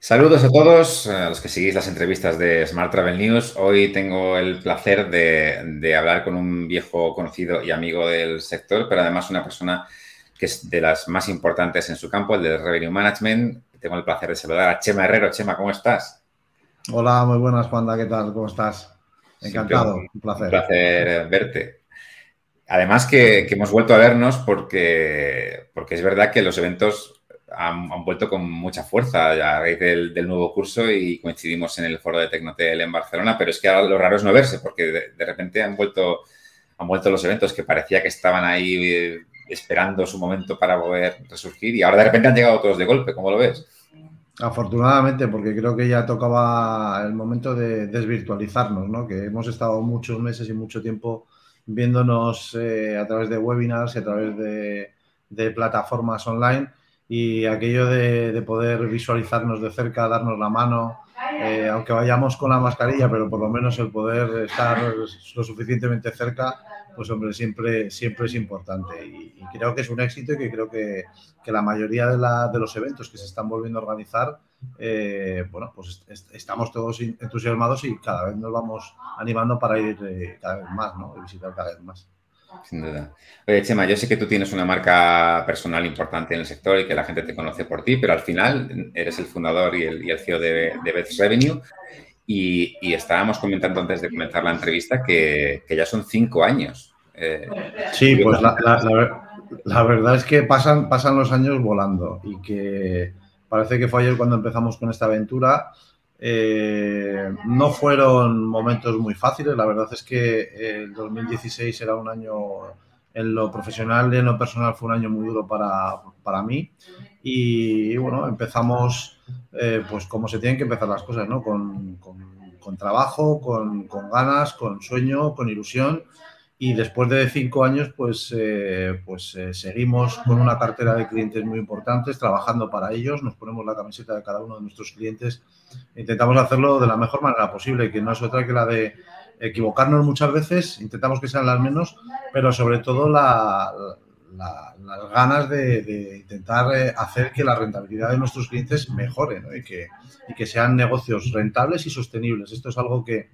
Saludos a todos, a los que seguís las entrevistas de Smart Travel News. Hoy tengo el placer de, hablar con un viejo conocido y amigo del sector, pero además una persona que es de las más importantes en su campo, el de Revenue Management. Tengo el placer de saludar a Chema Herrero. Chema, ¿cómo estás? Hola, muy buenas, Juanda. ¿Qué tal? ¿Cómo estás? Encantado, un, placer. Un placer verte. Además que, hemos vuelto a vernos porque, porque es verdad que los eventos han, vuelto con mucha fuerza a raíz del, nuevo curso y coincidimos en el foro de Tecnotel en Barcelona, pero es que ahora lo raro es no verse porque de, repente han vuelto, han vuelto los eventos que parecía que estaban ahí eh, esperando su momento para poder resurgir y ahora de repente han llegado todos de golpe, ¿cómo lo ves? Afortunadamente, porque creo que ya tocaba el momento de desvirtualizarnos, ¿no? Que hemos estado muchos meses y mucho tiempo viéndonos eh, a través de webinars y a través de, de plataformas online y aquello de, poder visualizarnos de cerca, darnos la mano, eh, aunque vayamos con la mascarilla, pero por lo menos el poder estar lo suficientemente cerca, pues hombre, siempre, siempre es importante. Y, creo que es un éxito y que creo que, que la mayoría de, la, de, los eventos que se están volviendo a organizar, eh, bueno, pues estamos todos entusiasmados y cada vez nos vamos animando para ir eh, cada vez más, ¿no? Y visitar cada vez más. Sin duda. Oye, Chema, yo sé que tú tienes una marca personal importante en el sector y que la gente te conoce por ti, pero al final eres el fundador y el, CEO de, de Revenue. Y, estábamos comentando antes de comenzar la entrevista que, ya son cinco años. Eh, sí, pues la, verdad es que pasan, pasan los años volando y que parece que fue ayer cuando empezamos con esta aventura eh, no fueron momentos muy fáciles, la verdad es que el 2016 era un año en lo profesional y en lo personal fue un año muy duro para, para mí. Y, bueno, empezamos eh, pues como se tienen que empezar las cosas, ¿no? Con, con, trabajo, con, con, ganas, con sueño, con ilusión y después de cinco años, pues, eh, pues eh, seguimos con una cartera de clientes muy importantes, trabajando para ellos, nos ponemos la camiseta de cada uno de nuestros clientes, intentamos hacerlo de la mejor manera posible, que no es otra que la de equivocarnos muchas veces, intentamos que sean las menos, pero sobre todo las ganas de, intentar eh, hacer que la rentabilidad de nuestros clientes mejore y, que, y que sean negocios rentables y sostenibles. Esto es algo que,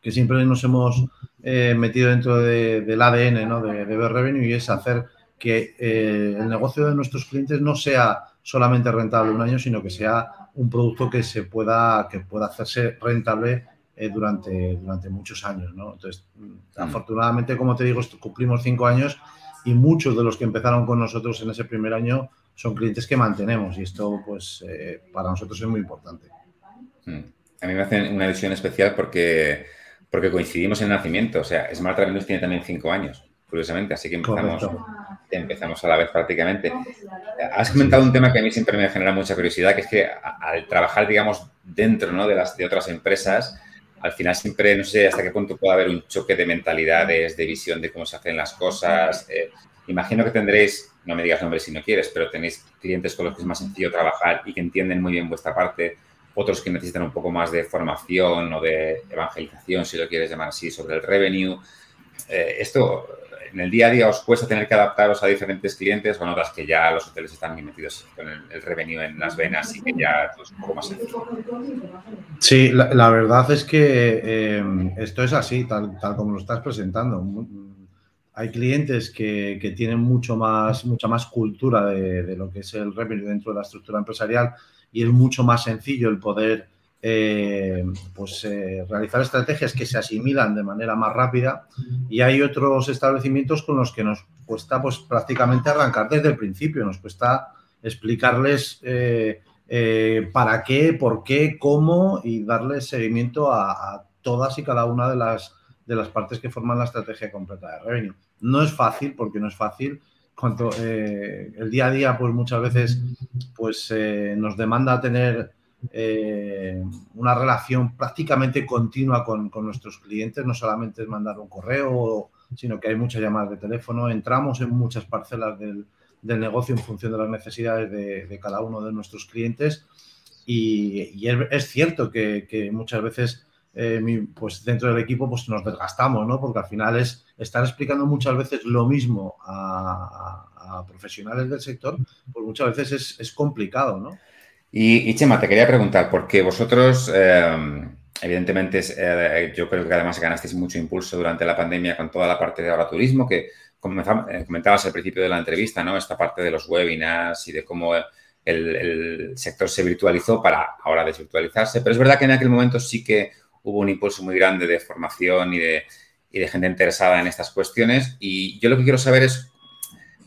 que siempre nos hemos eh, metido dentro del ADN ¿no? de, de Revenue y es hacer que eh, el negocio de nuestros clientes no sea solamente rentable un año, sino que sea un producto que se pueda, que pueda hacerse rentable eh, durante, durante muchos años. ¿no? Entonces, mm. afortunadamente, como te digo, cumplimos cinco años y muchos de los que empezaron con nosotros en ese primer año son clientes que mantenemos y esto, pues, para nosotros es muy importante. Mm. A mí me hace una visión especial porque porque coincidimos en el nacimiento. O sea, Smart Travel tiene también cinco años, curiosamente, así que empezamos, empezamos a la vez prácticamente. Has comentado un tema que a mí siempre me genera mucha curiosidad, que es que al trabajar, digamos, dentro ¿no? de, las, de otras empresas, al final siempre, no sé hasta qué punto puede haber un choque de mentalidades, de visión de cómo se hacen las cosas. Eh, imagino que tendréis, no me digas nombres si no quieres, pero tenéis clientes con los que es más sencillo trabajar y que entienden muy bien vuestra parte otros que necesitan un poco más de formación o de evangelización, si lo quieres llamar así, sobre el revenue. Eh, esto, en el día a día os cuesta tener que adaptaros a diferentes clientes o otras que ya los hoteles están metidos con el, revenue en las venas y que ya es un poco más sencillo. Sí, la, verdad es que eh, esto es así, tal, tal como lo estás presentando hay clientes que, tienen mucho más, mucha más cultura de, de, lo que es el revenue dentro de la estructura empresarial y es mucho más sencillo el poder eh, pues, eh, realizar estrategias que se asimilan de manera más rápida. Y hay otros establecimientos con los que nos cuesta pues, prácticamente arrancar desde el principio, nos cuesta explicarles eh, para qué, por qué, cómo y darles seguimiento a, todas y cada una de las, de las partes que forman la estrategia completa de revenue. No es fácil, porque no es fácil, cuanto eh, el día a día, pues muchas veces pues, eh, nos demanda tener eh, una relación prácticamente continua con, nuestros clientes, no solamente es mandar un correo, sino que hay muchas llamadas de teléfono, entramos en muchas parcelas del, negocio en función de las necesidades de, cada uno de nuestros clientes. Y, es, cierto que muchas veces eh, pues dentro del equipo pues nos desgastamos, ¿no? Porque al final es estar explicando muchas veces lo mismo a, profesionales del sector, pues muchas veces es, complicado, ¿no? Y, Chema, te quería preguntar, porque vosotros, eh, evidentemente, eh, yo creo que además ganasteis mucho impulso durante la pandemia con toda la parte de ahora turismo, que comentabas al principio de la entrevista, ¿no? Esta parte de los webinars y de cómo el, sector se virtualizó para ahora desvirtualizarse. Pero es verdad que en aquel momento sí que hubo un impulso muy grande de formación y de, y de gente interesada en estas cuestiones. Y yo lo que quiero saber es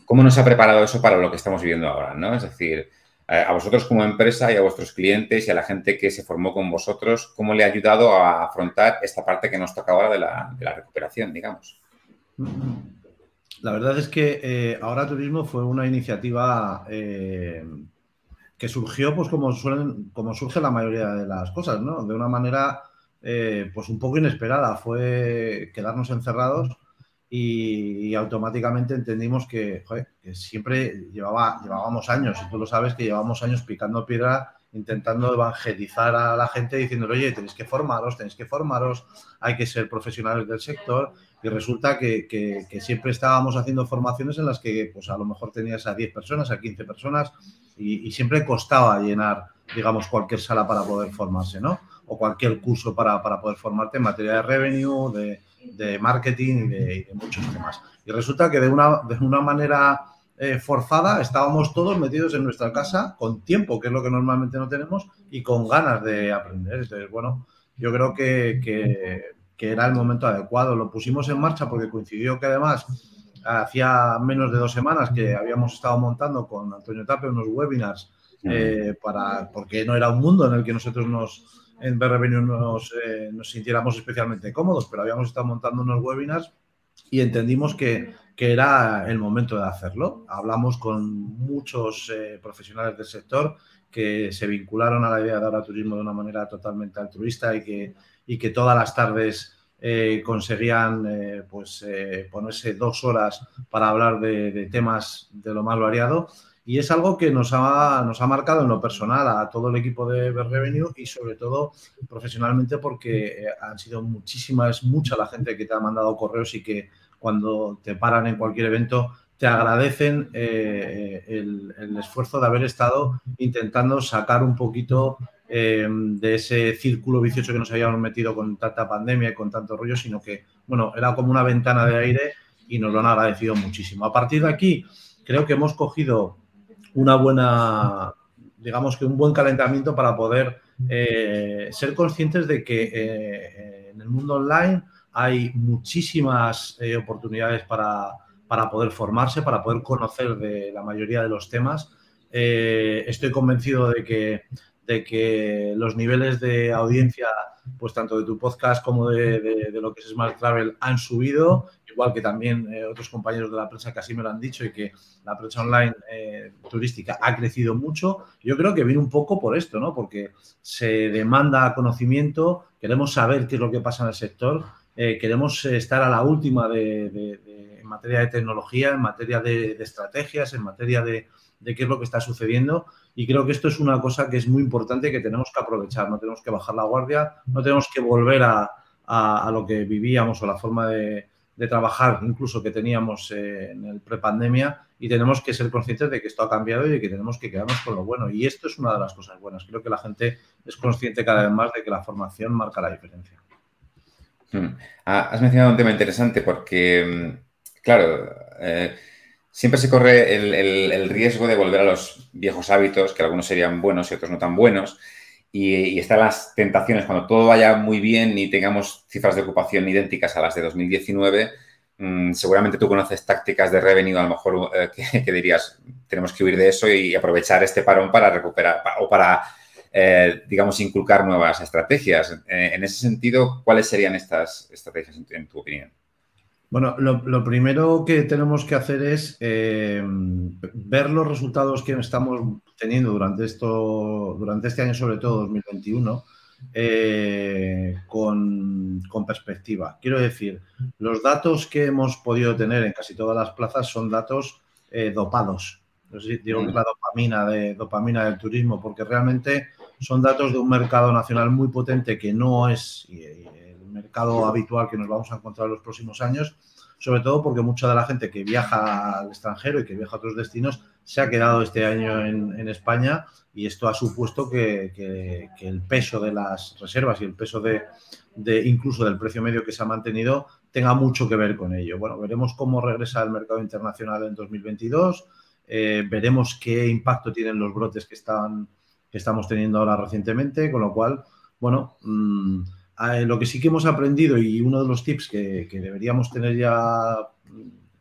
cómo nos ha preparado eso para lo que estamos viviendo ahora, ¿no? Es decir, a vosotros como empresa y a vuestros clientes y a la gente que se formó con vosotros, ¿cómo le ha ayudado a afrontar esta parte que nos toca ahora de la, recuperación, digamos? La verdad es que eh, Ahora Turismo fue una iniciativa eh, que surgió, pues como, suelen, como surge la mayoría de las cosas, ¿no? De una manera, eh, pues un poco inesperada. Fue quedarnos encerrados y, automáticamente entendimos que, siempre llevaba, llevábamos años, y tú lo sabes, que llevábamos años picando piedra intentando evangelizar a la gente diciéndole, oye, tenéis que formaros, tenéis que formaros, hay que ser profesionales del sector. Y resulta que, siempre estábamos haciendo formaciones en las que pues a lo mejor tenías a 10 personas, a 15 personas y, siempre costaba llenar, digamos, cualquier sala para poder formarse, ¿no? O cualquier curso para, para poder formarte en materia de revenue, de, de marketing y de, muchos temas. Y resulta que de una, de una manera eh, forzada estábamos todos metidos en nuestra casa con tiempo, que es lo que normalmente no tenemos, y con ganas de aprender. Entonces, bueno, yo creo que, que, era el momento adecuado. Lo pusimos en marcha porque coincidió que además hacía menos de dos semanas que habíamos estado montando con Antonio Tape unos webinars eh, para, porque no era un mundo en el que nosotros nos, en BRVenue nos, eh, nos sintiéramos especialmente cómodos, pero habíamos estado montando unos webinars y entendimos que, que era el momento de hacerlo. Hablamos con muchos eh, profesionales del sector que se vincularon a la idea de ahora turismo de una manera totalmente altruista y que, y que todas las tardes eh, conseguían pues, ponerse dos horas para hablar de, de, temas de lo más variado y es algo que nos ha, nos ha marcado en lo personal a todo el equipo de Revenue y sobre todo profesionalmente porque eh, han sido muchísimas, mucha la gente que te ha mandado correos y que cuando te paran en cualquier evento te agradecen eh, el, esfuerzo de haber estado intentando sacar un poquito eh, de ese círculo vicioso que nos habíamos metido con tanta pandemia y con tanto rollo, sino que, bueno, era como una ventana de aire y nos lo han agradecido muchísimo. A partir de aquí, creo que hemos cogido una buena, digamos que un buen calentamiento para poder eh, ser conscientes de que eh, en el mundo online hay muchísimas eh, oportunidades para, para, poder formarse, para poder conocer de la mayoría de los temas. estoy convencido de que, de que los niveles de audiencia, pues tanto de tu podcast como de, de lo que es Smart Travel, han subido igual que también eh, otros compañeros de la prensa que así me lo han dicho y que la prensa online eh, turística ha crecido mucho. Yo creo que viene un poco por esto, ¿no? Porque se demanda conocimiento, queremos saber qué es lo que pasa en el sector, eh, queremos estar a la última de, en materia de tecnología, en materia de, estrategias, en materia de, qué es lo que está sucediendo. Y creo que esto es una cosa que es muy importante que tenemos que aprovechar, no tenemos que bajar la guardia, no tenemos que volver a, a lo que vivíamos o la forma de, de trabajar incluso que teníamos eh, en el prepandemia y tenemos que ser conscientes de que esto ha cambiado y de que tenemos que quedarnos con lo bueno. Y esto es una de las cosas buenas. Creo que la gente es consciente cada vez más de que la formación marca la diferencia. Hmm. Ah, has mencionado un tema interesante porque, mm, claro, eh, siempre se corre el, riesgo de volver a los viejos hábitos, que algunos serían buenos y otros no tan buenos. Y, están las tentaciones, cuando todo vaya muy bien y tengamos cifras de ocupación idénticas a las de 2019, mm, seguramente tú conoces tácticas de revenue, a lo mejor eh, que, dirías, tenemos que huir de eso y aprovechar este parón para recuperar o para, eh, digamos, inculcar nuevas estrategias. Eh, en ese sentido, ¿cuáles serían estas estrategias en tu opinión? Bueno, lo, primero que tenemos que hacer es ver los resultados que estamos teniendo durante, esto, durante este año, sobre todo 2021, eh, con, perspectiva. Quiero decir, los datos que hemos podido tener en casi todas las plazas son datos eh, dopados. Digo que es la dopamina, de, dopamina del turismo, porque realmente son datos de un mercado nacional muy potente que no es mercado habitual que nos vamos a encontrar en los próximos años, sobre todo porque mucha de la gente que viaja al extranjero y que viaja a otros destinos se ha quedado este año en, España y esto ha supuesto que, el peso de las reservas y el peso de, incluso del precio medio que se ha mantenido tenga mucho que ver con ello. Bueno, veremos cómo regresa el mercado internacional en 2022, eh, veremos qué impacto tienen los brotes que, están, que estamos teniendo ahora recientemente, con lo cual, bueno, mm, lo que sí que hemos aprendido y uno de los tips que, deberíamos tener ya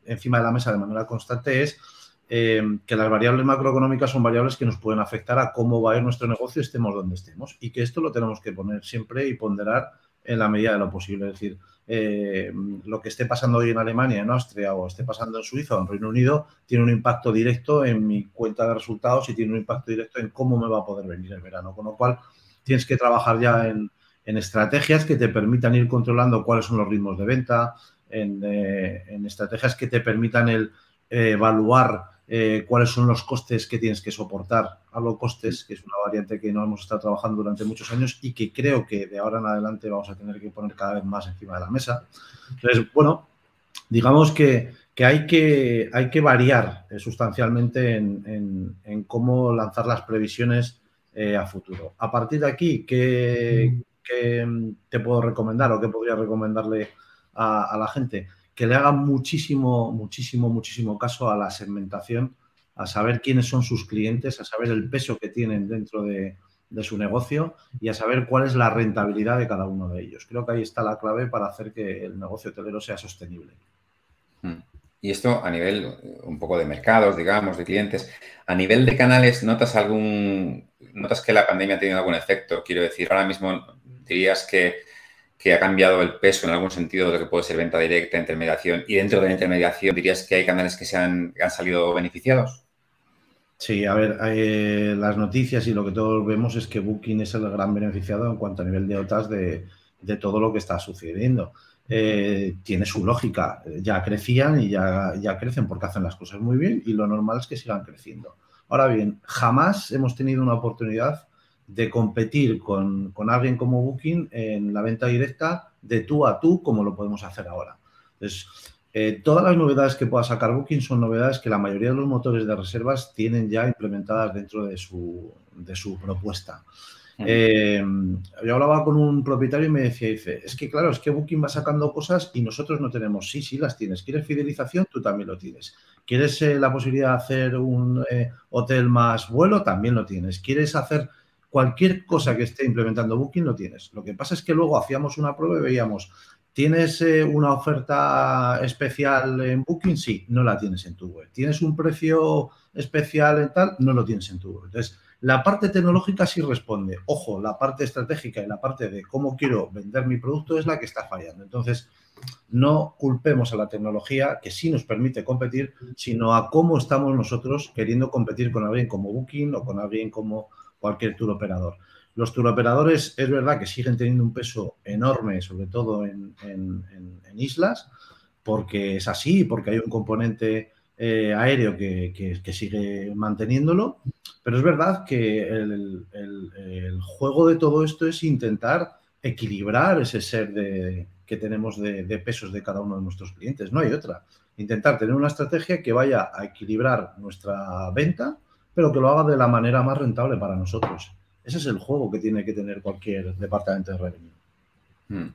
encima de la mesa de manera constante es eh, que las variables macroeconómicas son variables que nos pueden afectar a cómo va a ir nuestro negocio estemos donde estemos y que esto lo tenemos que poner siempre y ponderar en la medida de lo posible. Es decir, eh, lo que esté pasando hoy en Alemania, en Austria o esté pasando en Suiza o en Reino Unido tiene un impacto directo en mi cuenta de resultados y tiene un impacto directo en cómo me va a poder venir el verano. Con lo cual, tienes que trabajar ya en, estrategias que te permitan ir controlando cuáles son los ritmos de venta, en, eh, estrategias que te permitan el, evaluar eh, cuáles son los costes que tienes que soportar. Hablo costes, que es una variante que no hemos estado trabajando durante muchos años y que creo que de ahora en adelante vamos a tener que poner cada vez más encima de la mesa. Entonces, bueno, digamos que, hay, que hay que variar eh, sustancialmente en, cómo lanzar las previsiones eh, a futuro. A partir de aquí, ¿qué, te puedo recomendar o qué podría recomendarle a la gente? que le hagan muchísimo, muchísimo, muchísimo caso a la segmentación, a saber quiénes son sus clientes, a saber el peso que tienen dentro de, su negocio y a saber cuál es la rentabilidad de cada uno de ellos. Creo que ahí está la clave para hacer que el negocio hotelero sea sostenible. Y esto a nivel un poco de mercados, digamos, de clientes. A nivel de canales, ¿notas algún, notas que la pandemia ha tenido algún efecto? Quiero decir, ahora mismo dirías que que ha cambiado el peso en algún sentido de lo que puede ser venta directa, intermediación, y dentro de la intermediación, ¿dirías que hay canales que se han, salido beneficiados? Sí, a ver, eh, las noticias y lo que todos vemos es que Booking es el gran beneficiado en cuanto a nivel de OTAS de, todo lo que está sucediendo. Eh, tiene su lógica, ya crecían y ya, ya crecen porque hacen las cosas muy bien y lo normal es que sigan creciendo. Ahora bien, jamás hemos tenido una oportunidad de competir con, alguien como Booking en la venta directa de tú a tú, como lo podemos hacer ahora. Entonces, eh, todas las novedades que pueda sacar Booking son novedades que la mayoría de los motores de reservas tienen ya implementadas dentro de su, de su propuesta. Eh, yo hablaba con un propietario y me decía, dice, es que claro, es que Booking va sacando cosas y nosotros no tenemos. Sí, sí, las tienes. ¿Quieres fidelización? Tú también lo tienes. ¿Quieres eh, la posibilidad de hacer un hotel más vuelo? También lo tienes. ¿Quieres hacer cualquier cosa que esté implementando Booking lo tienes. Lo que pasa es que luego hacíamos una prueba y veíamos, ¿tienes eh, una oferta especial en Booking? Sí, no la tienes en tu web. ¿Tienes un precio especial en tal? No lo tienes en tu web. Entonces, la parte tecnológica sí responde. Ojo, la parte estratégica y la parte de cómo quiero vender mi producto es la que está fallando. Entonces, no culpemos a la tecnología que sí nos permite competir, sino a cómo estamos nosotros queriendo competir con alguien como Booking o con alguien como cualquier tour operador. Los tour operadores es verdad que siguen teniendo un peso enorme, sobre todo en, islas, porque es así, porque hay un componente eh, aéreo que, sigue manteniéndolo, pero es verdad que el, juego de todo esto es intentar equilibrar ese ser de, que tenemos de, pesos de cada uno de nuestros clientes. No hay otra. Intentar tener una estrategia que vaya a equilibrar nuestra venta pero que lo haga de la manera más rentable para nosotros. Ese es el juego que tiene que tener cualquier departamento de revenue. Hmm.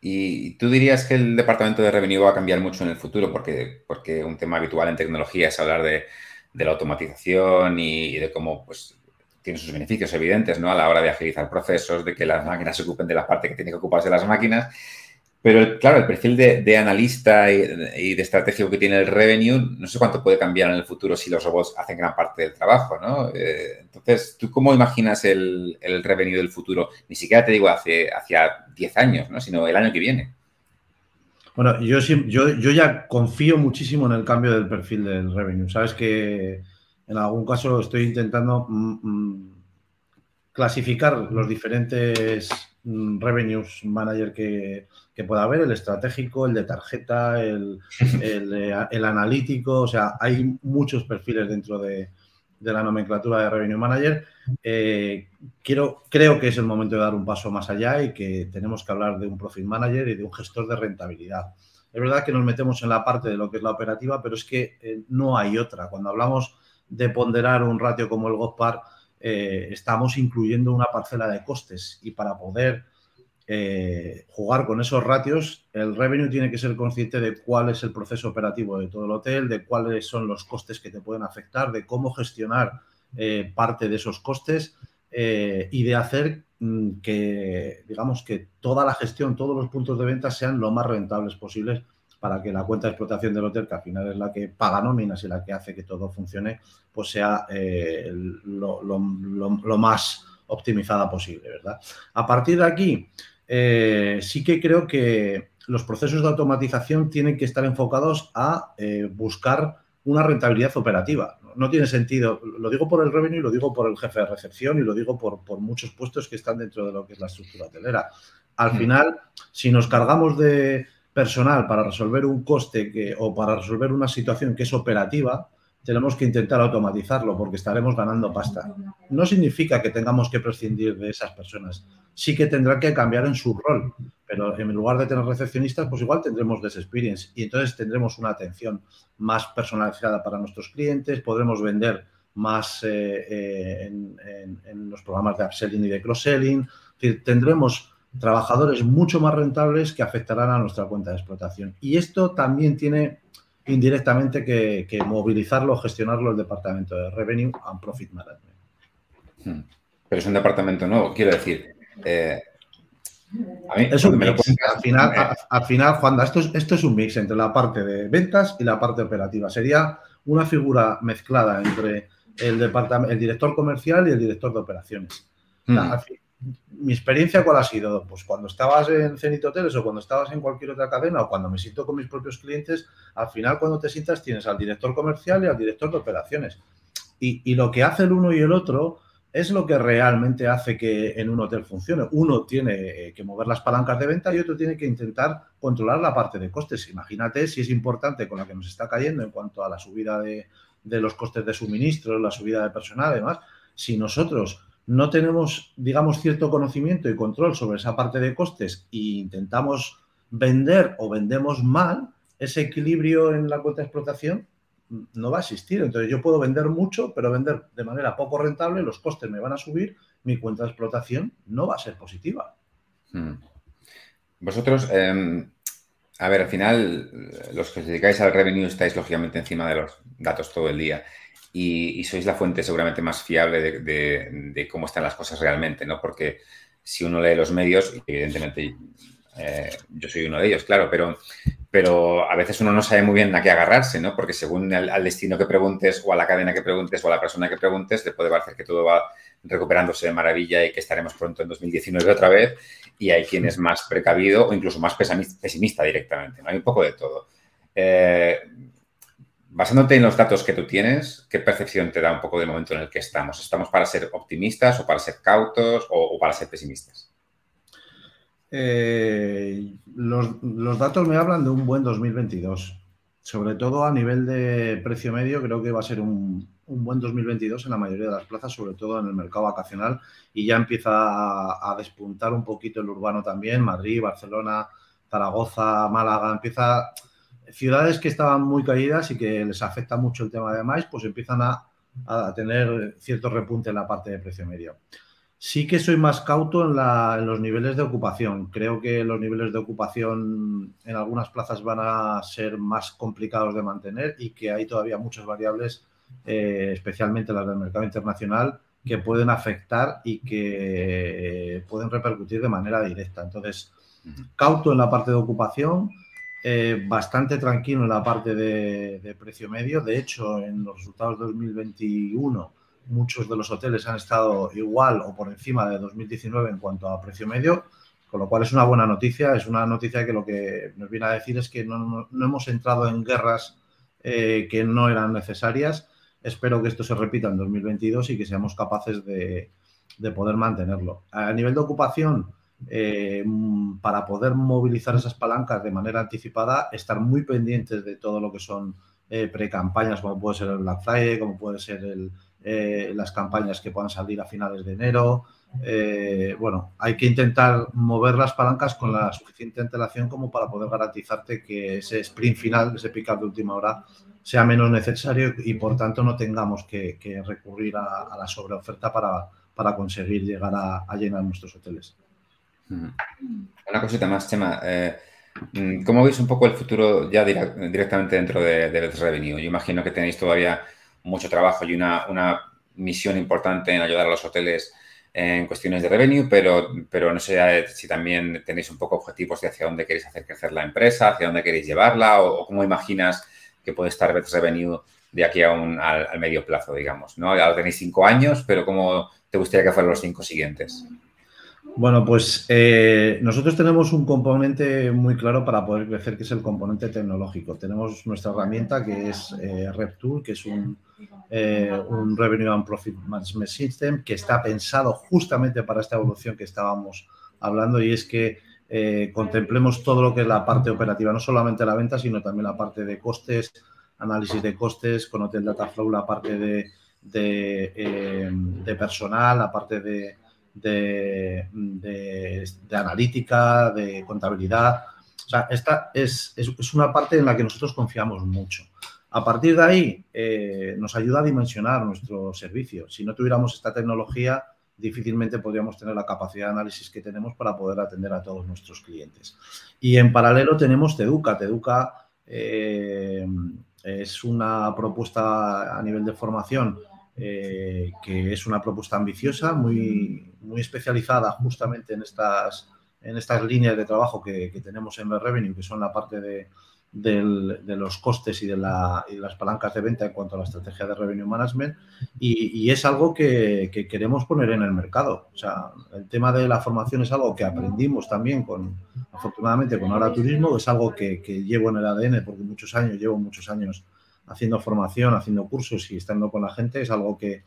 ¿Y tú dirías que el departamento de revenue va a cambiar mucho en el futuro? Porque, porque un tema habitual en tecnología es hablar de, la automatización y, de cómo pues, tiene sus beneficios evidentes ¿no? a la hora de agilizar procesos, de que las máquinas se ocupen de la parte que tiene que ocuparse las máquinas. Pero claro, el perfil de, analista y, de estratégico que tiene el revenue, no sé cuánto puede cambiar en el futuro si los robots hacen gran parte del trabajo, ¿no? Eh, entonces, ¿tú cómo imaginas el, revenue del futuro? Ni siquiera te digo hace, hacia 10 años, ¿no? Sino el año que viene. Bueno, yo, yo, ya confío muchísimo en el cambio del perfil del revenue. Sabes que en algún caso estoy intentando mm, mm, clasificar los diferentes revenues manager que, que pueda haber, el estratégico, el de tarjeta, el, el, analítico, o sea, hay muchos perfiles dentro de, la nomenclatura de Revenue Manager. Eh, quiero, creo que es el momento de dar un paso más allá y que tenemos que hablar de un Profit Manager y de un gestor de rentabilidad. es verdad que nos metemos en la parte de lo que es la operativa, pero es que eh, no hay otra. Cuando hablamos de ponderar un ratio como el GOPAR, eh, estamos incluyendo una parcela de costes y para poder eh, jugar con esos ratios, el revenue tiene que ser consciente de cuál es el proceso operativo de todo el hotel, de cuáles son los costes que te pueden afectar, de cómo gestionar eh, parte de esos costes y de hacer mm, que, digamos, que toda la gestión, todos los puntos de venta sean lo más rentables posibles para que la cuenta de explotación del hotel, que al final es la que paga nóminas y la que hace que todo funcione, pues sea lo, lo más optimizada posible, ¿verdad? A partir de aquí, eh, sí que creo que los procesos de automatización tienen que estar enfocados a eh, buscar una rentabilidad operativa. No tiene sentido, lo digo por el revenue y lo digo por el jefe de recepción y lo digo por, muchos puestos que están dentro de lo que es la estructura hotelera. Al mm. final, si nos cargamos de personal para resolver un coste que, o para resolver una situación que es operativa, tenemos que intentar automatizarlo porque estaremos ganando pasta. No significa que tengamos que prescindir de esas personas. Sí que tendrán que cambiar en su rol, pero en lugar de tener recepcionistas, pues igual tendremos des experience y entonces tendremos una atención más personalizada para nuestros clientes, podremos vender más eh, eh, en, los programas de upselling y de cross-selling. tendremos trabajadores mucho más rentables que afectarán a nuestra cuenta de explotación. Y esto también tiene indirectamente que, movilizarlo, gestionarlo el departamento de Revenue and Profit Management. Hmm. Pero es un departamento nuevo, quiero decir. Eh, es un mix. al, final, al, final, Juan, esto es, esto es un mix entre la parte de ventas y la parte operativa. Sería una figura mezclada entre el, departamento, el director comercial y el director de operaciones. Hmm mi experiencia, ¿cuál ha sido? Pues cuando estabas en Zenit Hoteles o cuando estabas en cualquier otra cadena o cuando me siento con mis propios clientes, al final cuando te sientas tienes al director comercial y al director de operaciones. Y, lo que hace el uno y el otro es lo que realmente hace que en un hotel funcione. Uno tiene eh, que mover las palancas de venta y otro tiene que intentar controlar la parte de costes. Imagínate si es importante con la que nos está cayendo en cuanto a la subida de, de los costes de suministro, la subida de personal, además. Si nosotros no tenemos, digamos, cierto conocimiento y control sobre esa parte de costes e intentamos vender o vendemos mal, ese equilibrio en la cuota de explotación no va a existir. Entonces yo puedo vender mucho, pero vender de manera poco rentable, los costes me van a subir, mi cuenta de explotación no va a ser positiva. Hmm. Vosotros, em, a ver, al final, los que os dedicáis al revenue estáis lógicamente encima de los datos todo el día y, sois la fuente seguramente más fiable de, cómo están las cosas realmente, ¿no? Porque si uno lee los medios, y evidentemente eh, yo soy uno de ellos, claro, pero, pero a veces uno no sabe muy bien a qué agarrarse, ¿no? Porque según al destino que preguntes o a la cadena que preguntes o a la persona que preguntes, le puede parecer que todo va recuperándose de maravilla y que estaremos pronto en 2019 otra vez y hay quien es más precavido o incluso más pesimista directamente, ¿no? Hay un poco de todo. Eh, basándote en los datos que tú tienes, ¿qué percepción te da un poco del momento en el que estamos? ¿Estamos para ser optimistas o para ser cautos o, para ser pesimistas? Eh, los, datos me hablan de un buen 2022. Sobre todo a nivel de precio medio, creo que va a ser un, buen 2022 en la mayoría de las plazas, sobre todo en el mercado vacacional. Y ya empieza a, a despuntar un poquito el urbano también. Madrid, Barcelona, Zaragoza, Málaga. Empieza ciudades que estaban muy caídas y que les afecta mucho el tema de más, pues empiezan a, tener cierto repunte en la parte de precio medio. Sí que soy más cauto en, los niveles de ocupación. Creo que los niveles de ocupación en algunas plazas van a ser más complicados de mantener y que hay todavía muchas variables, eh, especialmente las del mercado internacional, que pueden afectar y que pueden repercutir de manera directa. Entonces, cauto en la parte de ocupación, eh, bastante tranquilo en la parte de, precio medio. De hecho, en los resultados de 2021, muchos de los hoteles han estado igual o por encima de 2019 en cuanto a precio medio, con lo cual es una buena noticia. Es una noticia que lo que nos viene a decir es que no, hemos entrado en guerras eh, que no eran necesarias. Espero que esto se repita en 2022 y que seamos capaces de, de poder mantenerlo. A nivel de ocupación, eh, para poder movilizar esas palancas de manera anticipada, estar muy pendientes de todo lo que son eh, pre-campañas, como puede ser el Black Friday, como puede ser eh, las campañas que puedan salir a finales de enero, eh, bueno, hay que intentar mover las palancas con la suficiente antelación como para poder garantizarte que ese sprint final, ese pick-up de última hora, sea menos necesario y por tanto no tengamos que, recurrir a, la sobreoferta para, para conseguir llegar a, llenar nuestros hoteles. Una cosita más, Chema. Eh, mm, ¿Cómo veis un poco el futuro ya directamente dentro de, de Revenue? Yo imagino que tenéis todavía mucho trabajo y una, una misión importante en ayudar a los hoteles en cuestiones de revenue, pero, pero no sé si también tenéis un poco objetivos de hacia dónde queréis hacer crecer la empresa, hacia dónde queréis llevarla o, cómo imaginas que puede estar Bet Revenue de aquí a un, al, medio plazo, digamos. ¿no? Ya tenéis cinco años, pero ¿cómo te gustaría que fueran los cinco siguientes? Bueno, pues eh, nosotros tenemos un componente muy claro para poder crecer, que es el componente tecnológico. Tenemos nuestra herramienta que es eh, RepTool, que es un, eh, un Revenue and Profit Management System que está pensado justamente para esta evolución que estábamos hablando y es que eh, contemplemos todo lo que es la parte operativa, no solamente la venta, sino también la parte de costes, análisis de costes, con Hotel Data Flow, la parte de, de, eh, personal, la parte de, de, analítica, de contabilidad. O sea, esta es, es, una parte en la que nosotros confiamos mucho. A partir de ahí, eh, nos ayuda a dimensionar nuestro servicio. Si no tuviéramos esta tecnología, difícilmente podríamos tener la capacidad de análisis que tenemos para poder atender a todos nuestros clientes. Y en paralelo tenemos Teduca. Teduca eh, es una propuesta a nivel de formación eh, que es una propuesta ambiciosa, muy, muy especializada justamente en estas, en estas líneas de trabajo que, que tenemos en Revenue, que son la parte de, de los costes y de, las palancas de venta en cuanto a la estrategia de revenue management y, es algo que, queremos poner en el mercado. O sea, el tema de la formación es algo que aprendimos también con, afortunadamente, con Ahora Turismo, es algo que, llevo en el ADN porque muchos años, llevo muchos años haciendo formación, haciendo cursos y estando con la gente, es algo que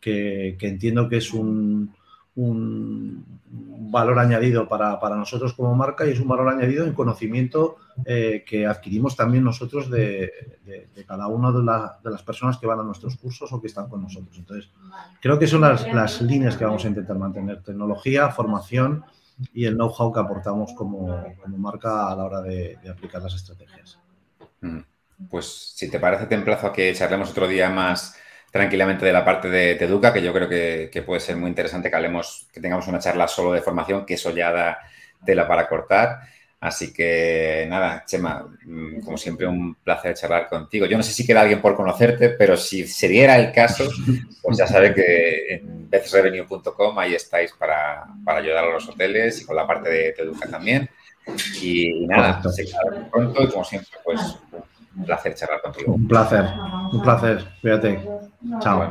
entiendo que es un, un valor añadido para, nosotros como marca y es un valor añadido en conocimiento eh, que adquirimos también nosotros de, cada una de, las personas que van a nuestros cursos o que están con nosotros. Entonces, creo que son las, líneas que vamos a intentar mantener. Tecnología, formación y el know-how que aportamos como, marca a la hora de, aplicar las estrategias. Mm. Pues si te parece, te emplazo a que charlemos otro día más tranquilamente de la parte de, Educa, que yo creo que, puede ser muy interesante que hablemos, que tengamos una charla solo de formación, que eso ya da tela para cortar. Así que nada, Chema, mm, como siempre, un placer charlar contigo. Yo no sé si queda alguien por conocerte, pero si se diera el caso, pues ya sabe que en becesrevenue.com ahí estáis para, ayudar a los hoteles y con la parte de, Educa también. Y, nada, se queda pronto y como siempre, pues un placer charlar contigo. Un placer, un placer. Fíjate. Chao.